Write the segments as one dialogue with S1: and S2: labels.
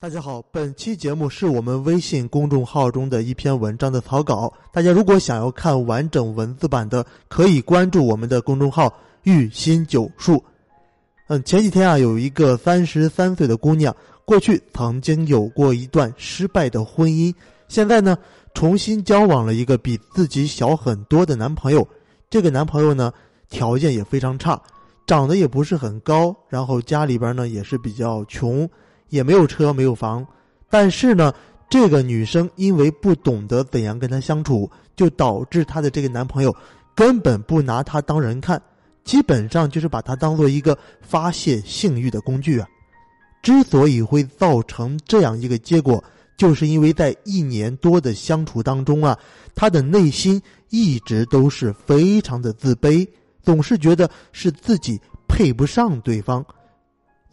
S1: 大家好，本期节目是我们微信公众号中的一篇文章的草稿。大家如果想要看完整文字版的，可以关注我们的公众号“玉心九术”。嗯，前几天啊，有一个三十三岁的姑娘，过去曾经有过一段失败的婚姻，现在呢，重新交往了一个比自己小很多的男朋友。这个男朋友呢，条件也非常差，长得也不是很高，然后家里边呢也是比较穷。也没有车，没有房，但是呢，这个女生因为不懂得怎样跟他相处，就导致她的这个男朋友根本不拿她当人看，基本上就是把她当做一个发泄性欲的工具啊。之所以会造成这样一个结果，就是因为在一年多的相处当中啊，她的内心一直都是非常的自卑，总是觉得是自己配不上对方。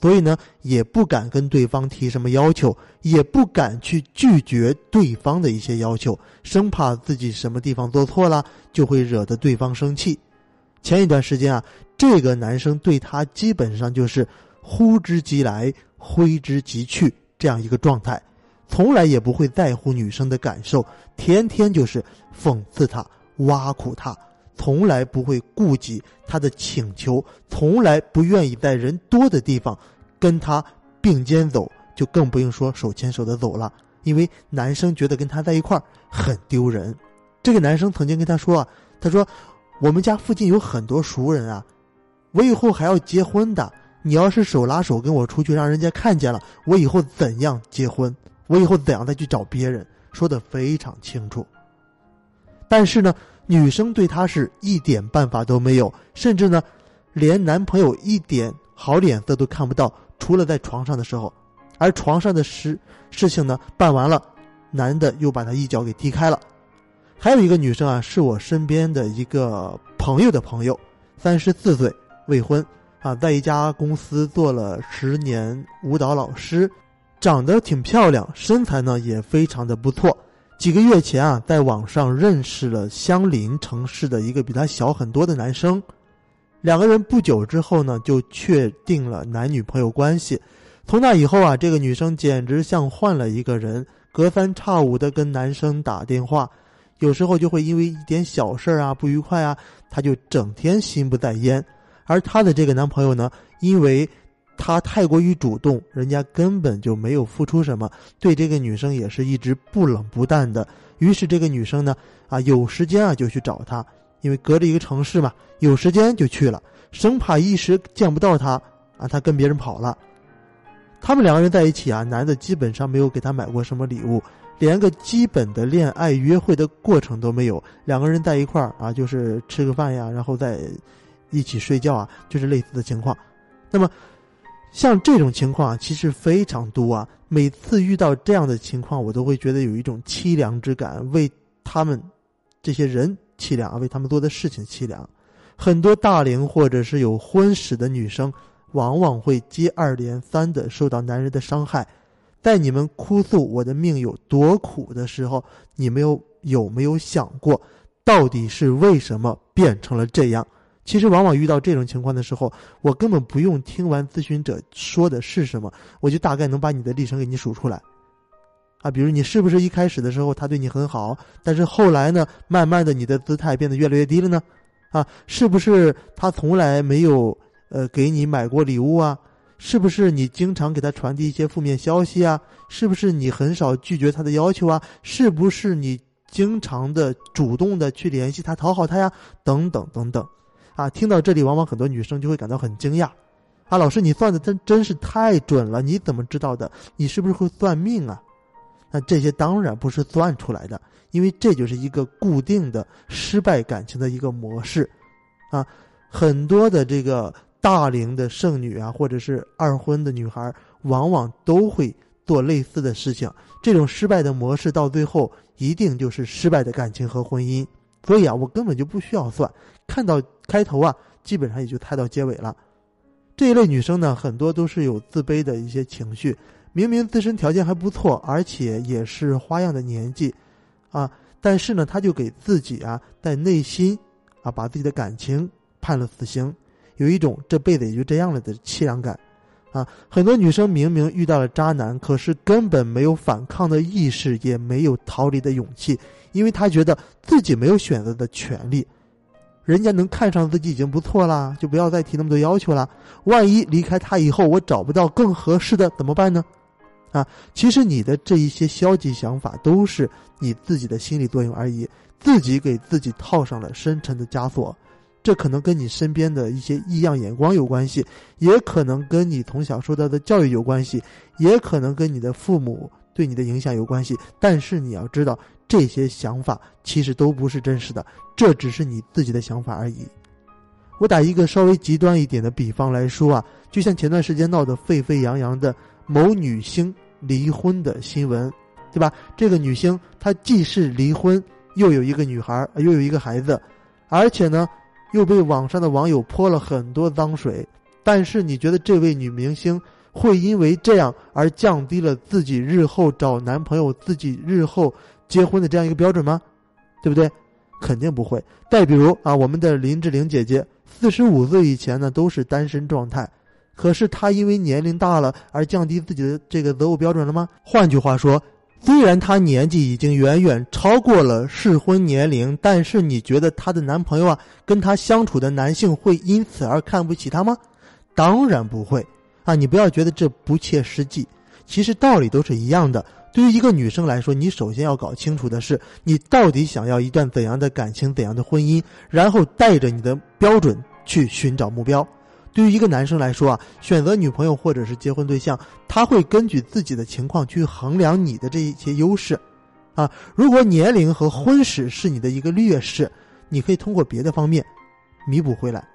S1: 所以呢，也不敢跟对方提什么要求，也不敢去拒绝对方的一些要求，生怕自己什么地方做错了，就会惹得对方生气。前一段时间啊，这个男生对她基本上就是呼之即来，挥之即去这样一个状态，从来也不会在乎女生的感受，天天就是讽刺她、挖苦她，从来不会顾及她的请求，从来不愿意在人多的地方。跟他并肩走，就更不用说手牵手的走了。因为男生觉得跟他在一块儿很丢人。这个男生曾经跟他说：“啊，他说我们家附近有很多熟人啊，我以后还要结婚的。你要是手拉手跟我出去，让人家看见了，我以后怎样结婚？我以后怎样再去找别人？”说的非常清楚。但是呢，女生对他是一点办法都没有，甚至呢，连男朋友一点好脸色都看不到。除了在床上的时候，而床上的事事情呢办完了，男的又把他一脚给踢开了。还有一个女生啊，是我身边的一个朋友的朋友，三十四岁，未婚，啊，在一家公司做了十年舞蹈老师，长得挺漂亮，身材呢也非常的不错。几个月前啊，在网上认识了相邻城市的一个比他小很多的男生。两个人不久之后呢，就确定了男女朋友关系。从那以后啊，这个女生简直像换了一个人，隔三差五的跟男生打电话，有时候就会因为一点小事啊不愉快啊，她就整天心不在焉。而她的这个男朋友呢，因为他太过于主动，人家根本就没有付出什么，对这个女生也是一直不冷不淡的。于是这个女生呢，啊，有时间啊就去找他。因为隔着一个城市嘛，有时间就去了，生怕一时见不到他啊，他跟别人跑了。他们两个人在一起啊，男的基本上没有给他买过什么礼物，连个基本的恋爱约会的过程都没有。两个人在一块儿啊，就是吃个饭呀，然后再一起睡觉啊，就是类似的情况。那么，像这种情况，其实非常多啊。每次遇到这样的情况，我都会觉得有一种凄凉之感，为他们这些人。凄凉啊，为他们做的事情凄凉。很多大龄或者是有婚史的女生，往往会接二连三的受到男人的伤害。在你们哭诉我的命有多苦的时候，你们有有没有想过，到底是为什么变成了这样？其实，往往遇到这种情况的时候，我根本不用听完咨询者说的是什么，我就大概能把你的历程给你数出来。啊，比如你是不是一开始的时候他对你很好，但是后来呢，慢慢的你的姿态变得越来越低了呢？啊，是不是他从来没有呃给你买过礼物啊？是不是你经常给他传递一些负面消息啊？是不是你很少拒绝他的要求啊？是不是你经常的主动的去联系他讨好他呀？等等等等，啊，听到这里，往往很多女生就会感到很惊讶，啊，老师你算的真真是太准了，你怎么知道的？你是不是会算命啊？那这些当然不是算出来的，因为这就是一个固定的失败感情的一个模式，啊，很多的这个大龄的剩女啊，或者是二婚的女孩，往往都会做类似的事情。这种失败的模式到最后一定就是失败的感情和婚姻。所以啊，我根本就不需要算，看到开头啊，基本上也就猜到结尾了。这一类女生呢，很多都是有自卑的一些情绪。明明自身条件还不错，而且也是花样的年纪，啊，但是呢，他就给自己啊，在内心啊，把自己的感情判了死刑，有一种这辈子也就这样了的凄凉感，啊，很多女生明明遇到了渣男，可是根本没有反抗的意识，也没有逃离的勇气，因为她觉得自己没有选择的权利。人家能看上自己已经不错啦，就不要再提那么多要求了。万一离开他以后，我找不到更合适的怎么办呢？啊，其实你的这一些消极想法都是你自己的心理作用而已，自己给自己套上了深沉的枷锁。这可能跟你身边的一些异样眼光有关系，也可能跟你从小受到的教育有关系，也可能跟你的父母对你的影响有关系。但是你要知道，这些想法其实都不是真实的，这只是你自己的想法而已。我打一个稍微极端一点的比方来说啊，就像前段时间闹得沸沸扬扬的某女星离婚的新闻，对吧？这个女星她既是离婚，又有一个女孩，又有一个孩子，而且呢。又被网上的网友泼了很多脏水，但是你觉得这位女明星会因为这样而降低了自己日后找男朋友、自己日后结婚的这样一个标准吗？对不对？肯定不会。再比如啊，我们的林志玲姐姐，四十五岁以前呢都是单身状态，可是她因为年龄大了而降低自己的这个择偶标准了吗？换句话说。虽然她年纪已经远远超过了适婚年龄，但是你觉得她的男朋友啊，跟她相处的男性会因此而看不起她吗？当然不会啊！你不要觉得这不切实际，其实道理都是一样的。对于一个女生来说，你首先要搞清楚的是，你到底想要一段怎样的感情、怎样的婚姻，然后带着你的标准去寻找目标。对于一个男生来说啊，选择女朋友或者是结婚对象，他会根据自己的情况去衡量你的这一些优势，啊，如果年龄和婚史是你的一个劣势，你可以通过别的方面弥补回来，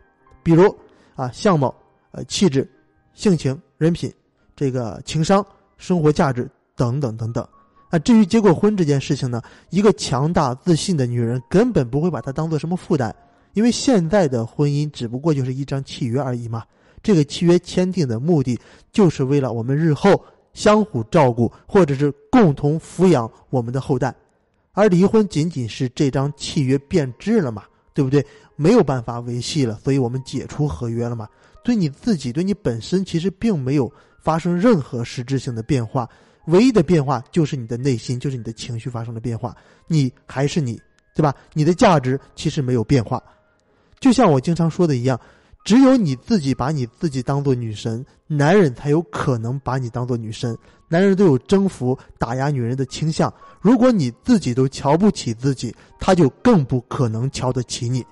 S1: 比如啊相貌、呃气质、性情、人品、这个情商、生活价值等等等等，啊，至于结过婚这件事情呢，一个强大自信的女人根本不会把它当做什么负担。因为现在的婚姻只不过就是一张契约而已嘛，这个契约签订的目的就是为了我们日后相互照顾，或者是共同抚养我们的后代，而离婚仅仅是这张契约变质了嘛，对不对？没有办法维系了，所以我们解除合约了嘛。对你自己，对你本身其实并没有发生任何实质性的变化，唯一的变化就是你的内心，就是你的情绪发生了变化，你还是你，对吧？你的价值其实没有变化。就像我经常说的一样，只有你自己把你自己当做女神，男人才有可能把你当做女神。男人都有征服、打压女人的倾向。如果你自己都瞧不起自己，他就更不可能瞧得起你。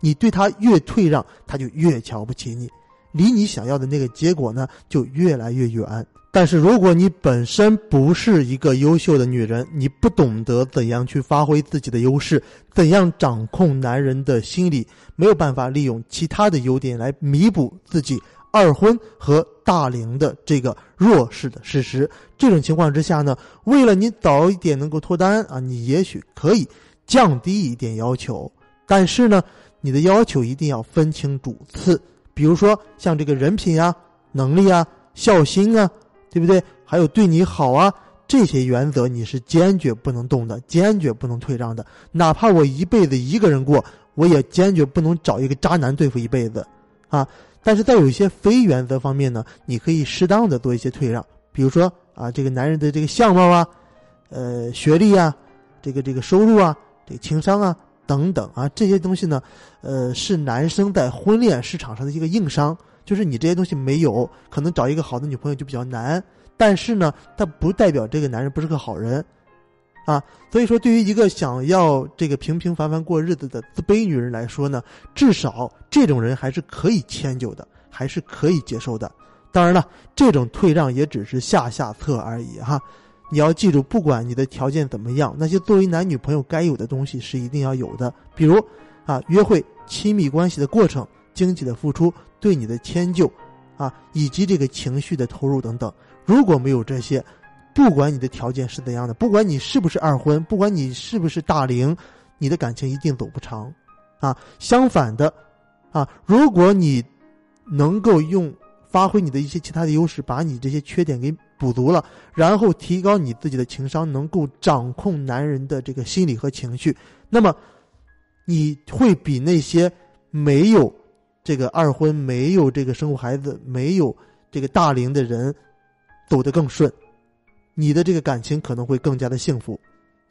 S1: 你对他越退让，他就越瞧不起你，离你想要的那个结果呢，就越来越远。但是，如果你本身不是一个优秀的女人，你不懂得怎样去发挥自己的优势，怎样掌控男人的心理，没有办法利用其他的优点来弥补自己二婚和大龄的这个弱势的事实。这种情况之下呢，为了你早一点能够脱单啊，你也许可以降低一点要求，但是呢，你的要求一定要分清主次，比如说像这个人品啊、能力啊、孝心啊。对不对？还有对你好啊，这些原则你是坚决不能动的，坚决不能退让的。哪怕我一辈子一个人过，我也坚决不能找一个渣男对付一辈子，啊！但是在有一些非原则方面呢，你可以适当的做一些退让，比如说啊，这个男人的这个相貌啊，呃，学历啊，这个这个收入啊，这情商啊等等啊，这些东西呢，呃，是男生在婚恋市场上的一个硬伤。就是你这些东西没有，可能找一个好的女朋友就比较难。但是呢，它不代表这个男人不是个好人，啊，所以说对于一个想要这个平平凡凡过日子的自卑女人来说呢，至少这种人还是可以迁就的，还是可以接受的。当然了，这种退让也只是下下策而已哈。你要记住，不管你的条件怎么样，那些作为男女朋友该有的东西是一定要有的，比如啊，约会、亲密关系的过程。经济的付出，对你的迁就，啊，以及这个情绪的投入等等，如果没有这些，不管你的条件是怎样的，不管你是不是二婚，不管你是不是大龄，你的感情一定走不长，啊，相反的，啊，如果你能够用发挥你的一些其他的优势，把你这些缺点给补足了，然后提高你自己的情商，能够掌控男人的这个心理和情绪，那么你会比那些没有。这个二婚没有这个生过孩子，没有这个大龄的人走得更顺，你的这个感情可能会更加的幸福。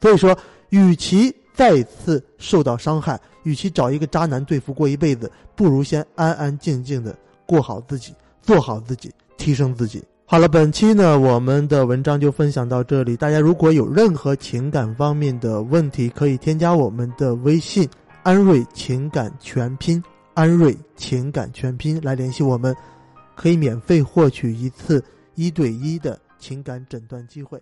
S1: 所以说，与其再次受到伤害，与其找一个渣男对付过一辈子，不如先安安静静的过好自己，做好自己，提升自己。好了，本期呢，我们的文章就分享到这里。大家如果有任何情感方面的问题，可以添加我们的微信“安瑞情感全拼”，安瑞情感全拼来联系我们，可以免费获取一次一对一的情感诊断机会。